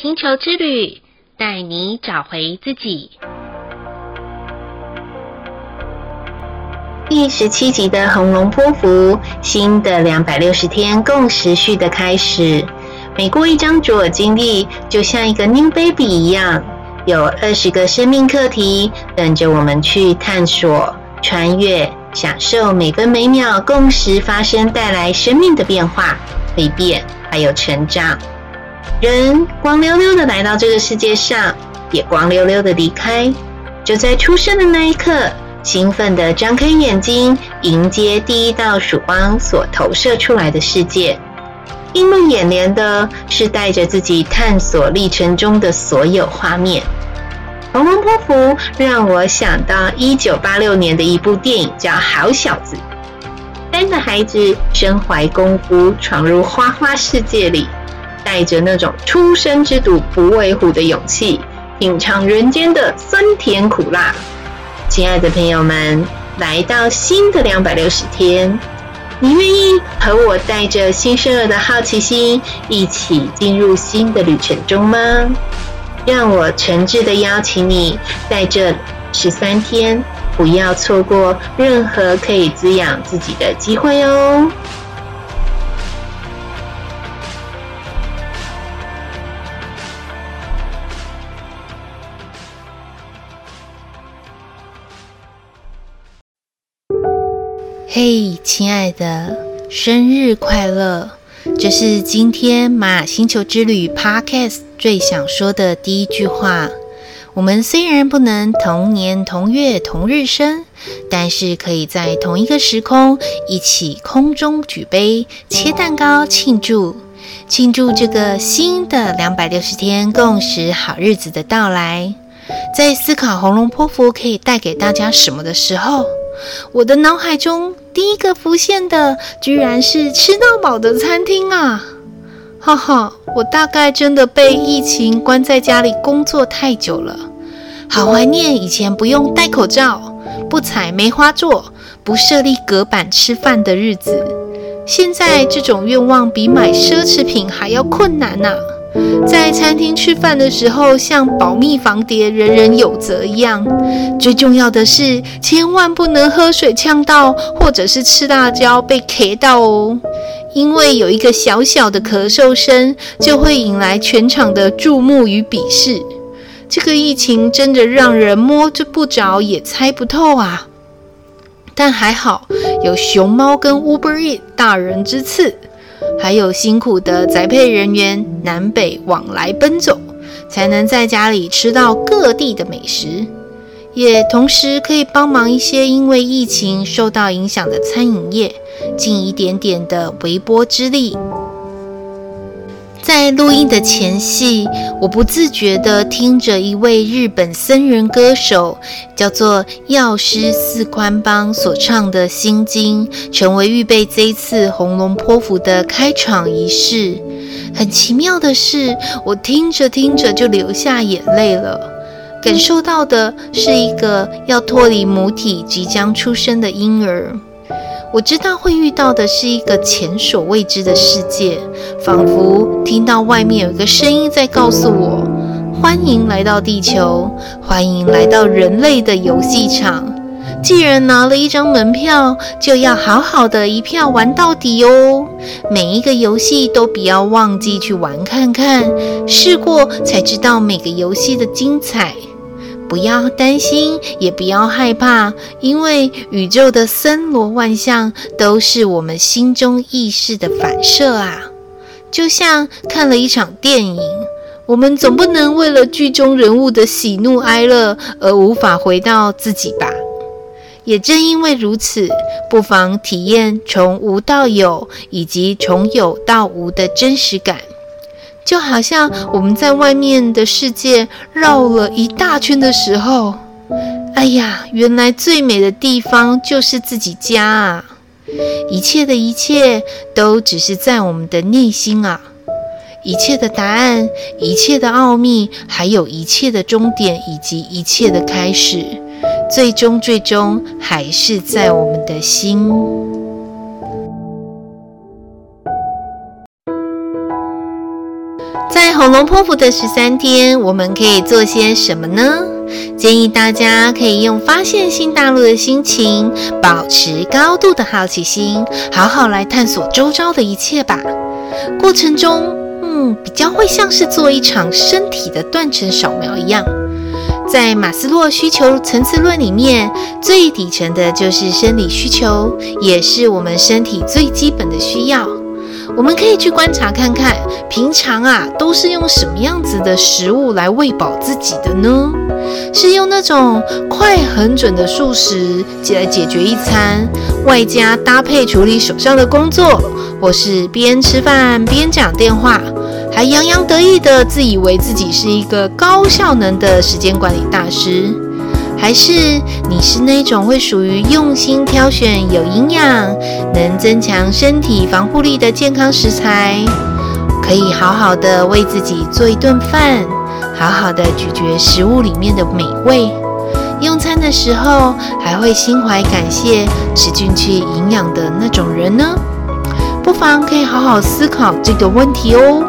星球之旅，带你找回自己。第十七集的红龙波符，新的两百六十天共时序的开始。每过一张卓尔金历，就像一个 new baby 一样，有二十个生命课题等着我们去探索、穿越、享受每分每秒共时发生带来生命的变化、蜕变，还有成长。人光溜溜的来到这个世界上，也光溜溜的离开。就在出生的那一刻，兴奋的张开眼睛，迎接第一道曙光所投射出来的世界。映入眼帘的是带着自己探索历程中的所有画面。红龙波符让我想到一九八六年的一部电影，叫《好小子》。三个孩子身怀功夫，闯入花花世界里。带着那种初生之犊不畏虎的勇气，品尝人间的酸甜苦辣。亲爱的朋友们，来到新的两百六十天，你愿意和我带着新生儿的好奇心，一起进入新的旅程中吗？让我诚挚的邀请你，在这十三天，不要错过任何可以滋养自己的机会哦。嘿亲爱的，生日快乐！这是今天玛雅星球之旅 Podcast 最想说的第一句话。我们虽然不能同年同月同日生，但是可以在同一个时空一起空中举杯、切蛋糕庆祝，庆祝这个新的两百六十天共识好日子的到来。在思考红龙波符可以带给大家什么的时候，我的脑海中第一个浮现的，居然是吃到饱的餐厅啊！哈哈，我大概真的被疫情关在家里工作太久了，好怀念以前不用戴口罩、不踩梅花座、不设立隔板吃饭的日子。现在这种愿望比买奢侈品还要困难呐！在餐厅吃饭的时候，像保密防谍，人人有责一样。最重要的是，千万不能喝水呛到，或者是吃辣椒被 K 到哦。因为有一个小小的咳嗽声，就会引来全场的注目与鄙视。这个疫情真的让人摸着不着，也猜不透啊。但还好，有熊猫跟 Uber E 大人之赐。还有辛苦的宅配人员南北往来奔走，才能在家里吃到各地的美食，也同时可以帮忙一些因为疫情受到影响的餐饮业，尽一点点的微薄之力。在录音的前夕，我不自觉地听着一位日本僧人歌手，叫做药师寺宽邦所唱的心经，成为预备这一次红龙波符的开场仪式。很奇妙的是，我听着听着就流下眼泪了，感受到的是一个要脱离母体即将出生的婴儿。我知道会遇到的是一个前所未知的世界，仿佛听到外面有一个声音在告诉我：“欢迎来到地球，欢迎来到人类的游戏场。既然拿了一张门票，就要好好的一票玩到底哦！每一个游戏都不要忘记去玩看看，试过才知道每个游戏的精彩。”不要担心，也不要害怕，因为宇宙的森罗万象都是我们心中意识的反射啊！就像看了一场电影，我们总不能为了剧中人物的喜怒哀乐而无法回到自己吧？也正因为如此，不妨体验从无到有，以及从有到无的真实感。就好像我们在外面的世界绕了一大圈的时候，哎呀，原来最美的地方就是自己家啊！一切的一切都只是在我们的内心啊！一切的答案，一切的奥秘，还有一切的终点以及一切的开始，最终最终还是在我们的心。恐龙剖腹的十三天，我们可以做些什么呢？建议大家可以用发现新大陆的心情，保持高度的好奇心，好好来探索周遭的一切吧。过程中，嗯，比较会像是做一场身体的断层扫描一样。在马斯洛需求层次论里面，最底层的就是生理需求，也是我们身体最基本的需要。我们可以去观察看看，平常啊都是用什么样子的食物来喂饱自己的呢？是用那种快很准的速食来解决一餐，外加搭配处理手上的工作，或是边吃饭边讲电话，还洋洋得意的自以为自己是一个高效能的时间管理大师？还是你是那种会属于用心挑选有营养、能增强身体防护力的健康食材，可以好好的为自己做一顿饭，好好的咀嚼食物里面的美味，用餐的时候还会心怀感谢吃进去营养的那种人呢？不妨可以好好思考这个问题哦。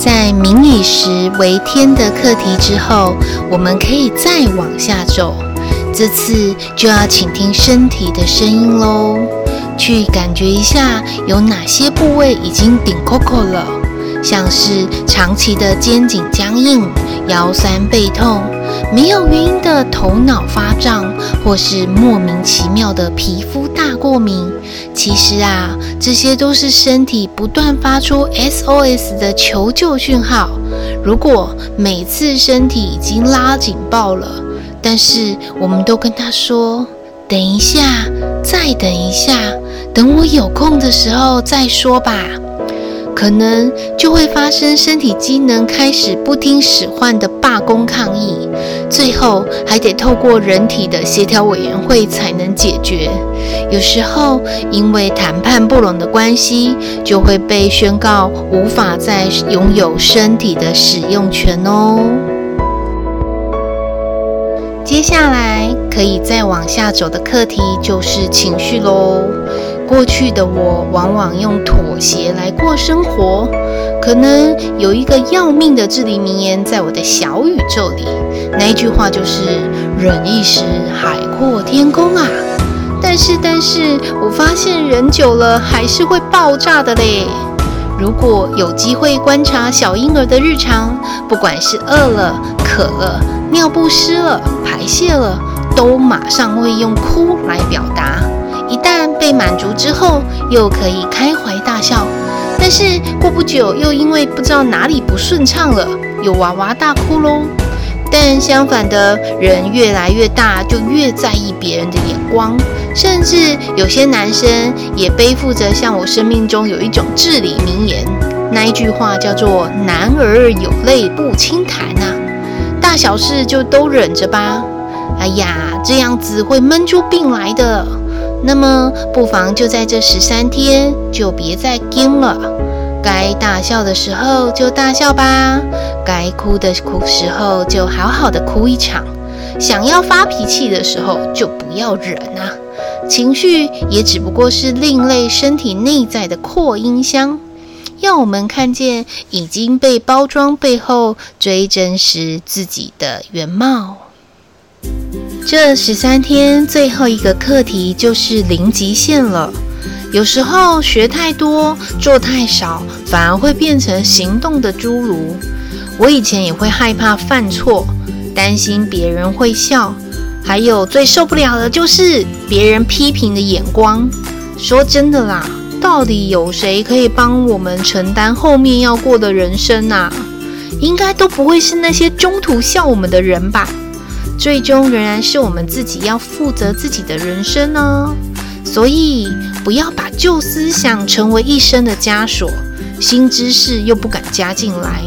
在“民以食为天”的课题之后，我们可以再往下走。这次就要倾听身体的声音喽，去感觉一下有哪些部位已经顶扣扣了，像是长期的肩颈僵硬、腰酸背痛、没有原因的头脑发胀，或是莫名其妙的皮肤大过敏。其实啊，这些都是身体不断发出 SOS 的求救讯号。如果每次身体已经拉警报了，但是我们都跟他说：“等一下，再等一下，等我有空的时候再说吧。”可能就会发生身体机能开始不听使唤的罢工抗议，最后还得透过人体的协调委员会才能解决。有时候因为谈判不拢的关系，就会被宣告无法再拥有身体的使用权哦。接下来可以再往下走的课题就是情绪喽。过去的我往往用妥协来过生活，可能有一个要命的至理名言在我的小宇宙里，那句话就是“忍一时，海阔天空啊”。但是，但是我发现忍久了还是会爆炸的嘞。如果有机会观察小婴儿的日常，不管是饿了、渴了、尿不湿了、排泄了，都马上会用哭来表达。一旦被满足之后，又可以开怀大笑，但是过不久又因为不知道哪里不顺畅了，又哇哇大哭喽。但相反的，人越来越大，就越在意别人的眼光，甚至有些男生也背负着像我生命中有一种至理名言，那一句话叫做“男儿有泪不轻弹”呐，大小事就都忍着吧。哎呀，这样子会闷出病来的。那么，不妨就在这十三天，就别再惊了。该大笑的时候就大笑吧，该哭的哭时候就好好的哭一场。想要发脾气的时候就不要忍啊。情绪也只不过是另类身体内在的扩音箱，要我们看见已经被包装背后最真实自己的原貌。这十三天最后一个课题就是零极限了。有时候学太多，做太少，反而会变成行动的侏儒。我以前也会害怕犯错，担心别人会笑，还有最受不了的就是别人批评的眼光。说真的啦，到底有谁可以帮我们承担后面要过的人生啊？应该都不会是那些中途笑我们的人吧？最终仍然是我们自己要负责自己的人生呢，所以不要把旧思想成为一生的枷锁，新知识又不敢加进来，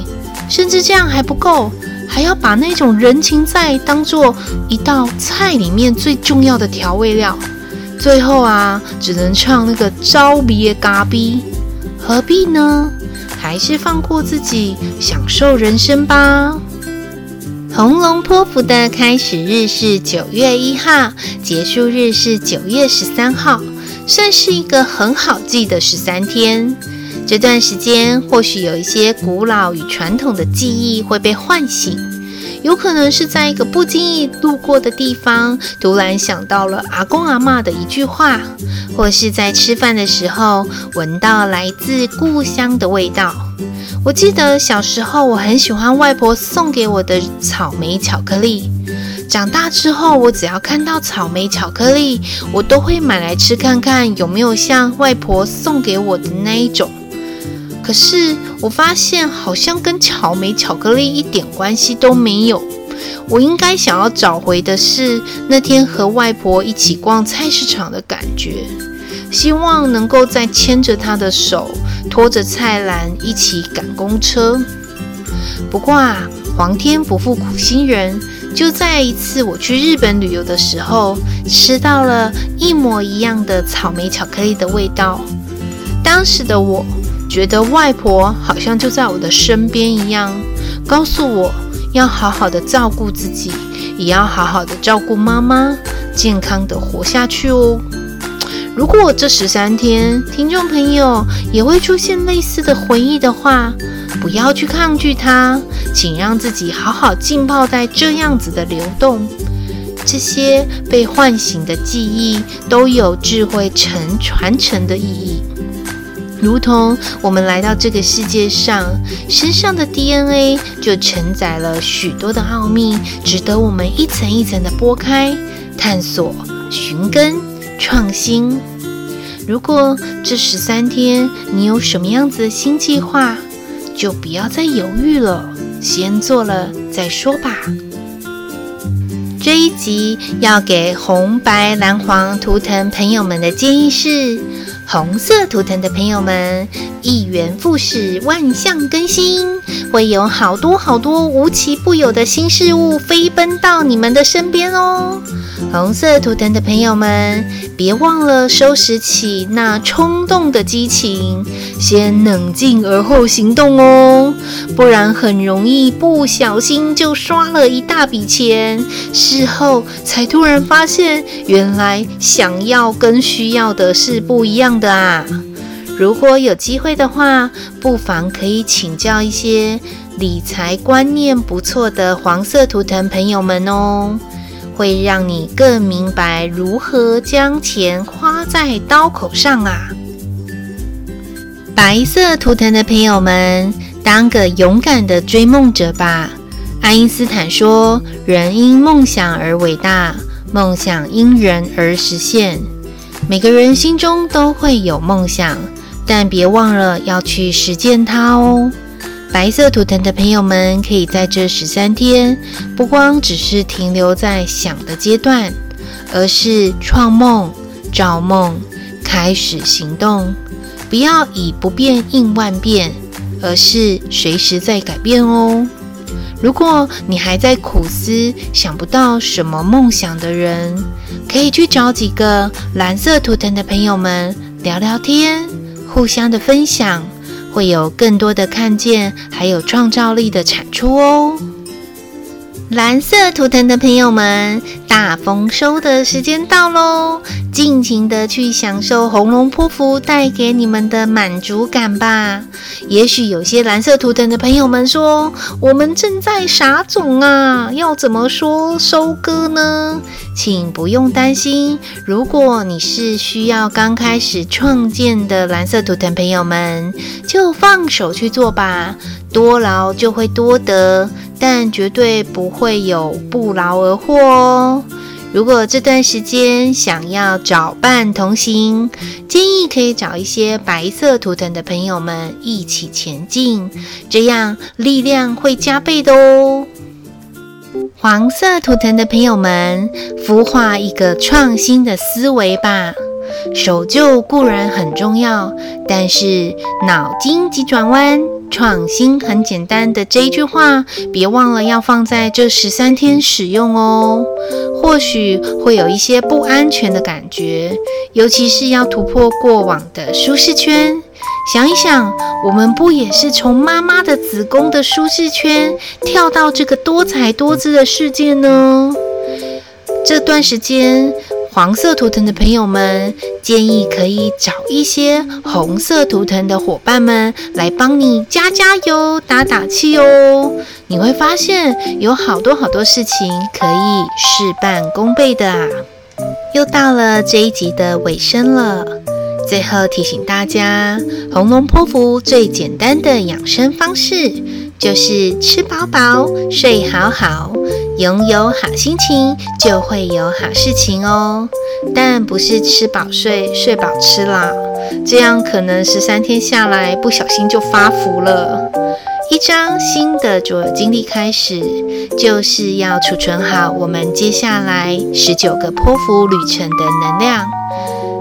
甚至这样还不够，还要把那种人情债当做一道菜里面最重要的调味料，最后啊，只能唱那个招别嘎逼，何必呢？还是放过自己，享受人生吧。红龙波符的开始日是九月一号，结束日是九月十三号，算是一个很好记的十三天。这段时间或许有一些古老与传统的记忆会被唤醒，有可能是在一个不经意路过的地方，突然想到了阿公阿嬷的一句话，或是在吃饭的时候闻到来自故乡的味道。我记得小时候我很喜欢外婆送给我的草莓巧克力。长大之后，我只要看到草莓巧克力，我都会买来吃看看有没有像外婆送给我的那一种。可是我发现好像跟草莓巧克力一点关系都没有。我应该想要找回的是那天和外婆一起逛菜市场的感觉，希望能够再牵着她的手，拖着菜篮一起赶公车。不过啊，皇天不负苦心人。就在一次我去日本旅游的时候，吃到了一模一样的草莓巧克力的味道。当时的我觉得外婆好像就在我的身边一样，告诉我要好好的照顾自己，也要好好的照顾妈妈，健康的活下去哦。如果这十三天听众朋友也会出现类似的回忆的话，不要去抗拒它，请让自己好好浸泡在这样子的流动。这些被唤醒的记忆都有智慧承传承的意义，如同我们来到这个世界上，身上的 DNA 就承载了许多的奥秘，值得我们一层一层的剥开、探索、寻根、创新。如果这十三天你有什么样子的新计划，就不要再犹豫了，先做了再说吧。这一集要给红白蓝黄图腾朋友们的建议是：红色图腾的朋友们，一元复始，万象更新，会有好多好多无奇不有的新事物飞奔到你们的身边哦。红色图腾的朋友们，别忘了收拾起那冲动的激情，先冷静而后行动哦，不然很容易不小心就刷了一大笔钱，事后才突然发现，原来想要跟需要的是不一样的啊。如果有机会的话，不妨可以请教一些理财观念不错的黄色图腾朋友们哦。会让你更明白如何将钱花在刀口上啊！白色图腾的朋友们，当个勇敢的追梦者吧。爱因斯坦说：“人因梦想而伟大，梦想因人而实现。”每个人心中都会有梦想，但别忘了要去实践它哦。白色图腾的朋友们，可以在这十三天，不光只是停留在想的阶段，而是创梦、造梦、开始行动。不要以不变应万变，而是随时在改变哦。如果你还在苦思，想不到什么梦想的人，可以去找几个蓝色图腾的朋友们聊聊天，互相的分享。会有更多的看见，还有创造力的产出哦。蓝色图腾的朋友们，大丰收的时间到喽！尽情的去享受红龙波符带给你们的满足感吧。也许有些蓝色图腾的朋友们说：“我们正在撒种啊，要怎么说收割呢？”请不用担心，如果你是需要刚开始创建的蓝色图腾朋友们，就放手去做吧。多劳就会多得，但绝对不会有不劳而获哦。如果这段时间想要找伴同行，建议可以找一些白色图腾的朋友们一起前进，这样力量会加倍的哦。黄色图腾的朋友们，孵化一个创新的思维吧。守旧固然很重要，但是脑筋急转弯，创新很简单的这一句话，别忘了要放在这十三天使用哦。或许会有一些不安全的感觉，尤其是要突破过往的舒适圈。想一想，我们不也是从妈妈的子宫的舒适圈跳到这个多彩多姿的世界呢？这段时间，黄色图腾的朋友们，建议可以找一些红色图腾的伙伴们来帮你加加油、打打气哦。你会发现有好多好多事情可以事半功倍的啊！又到了这一集的尾声了，最后提醒大家，红龙波符最简单的养生方式就是吃饱饱、睡好好。拥有好心情，就会有好事情哦。但不是吃饱睡，睡饱吃啦，这样可能十三天下来不小心就发福了。一张新的卓尔金历开始，就是要储存好我们接下来十九个波符旅程的能量。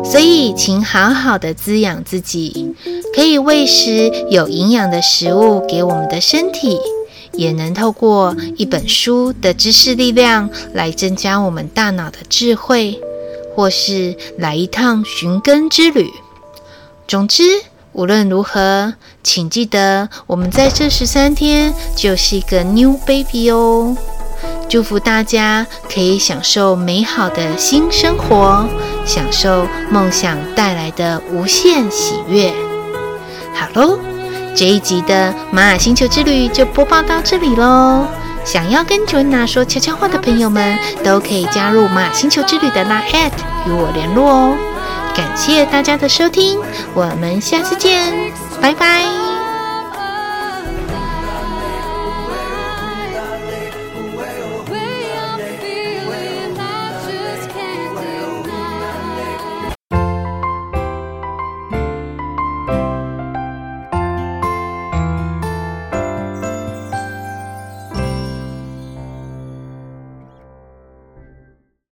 所以，请好好的滋养自己，可以喂食有营养的食物给我们的身体。也能透过一本书的知识力量来增加我们大脑的智慧，或是来一趟寻根之旅。总之，无论如何，请记得我们在这十三天就是一个 new baby 哦。祝福大家可以享受美好的新生活，享受梦想带来的无限喜悦。好喽。这一集的玛雅星球之旅就播报到这里喽。想要跟 Joanna 说悄悄话的朋友们，都可以加入玛雅星球之旅的那 at 与我联络哦。感谢大家的收听，我们下次见，拜拜。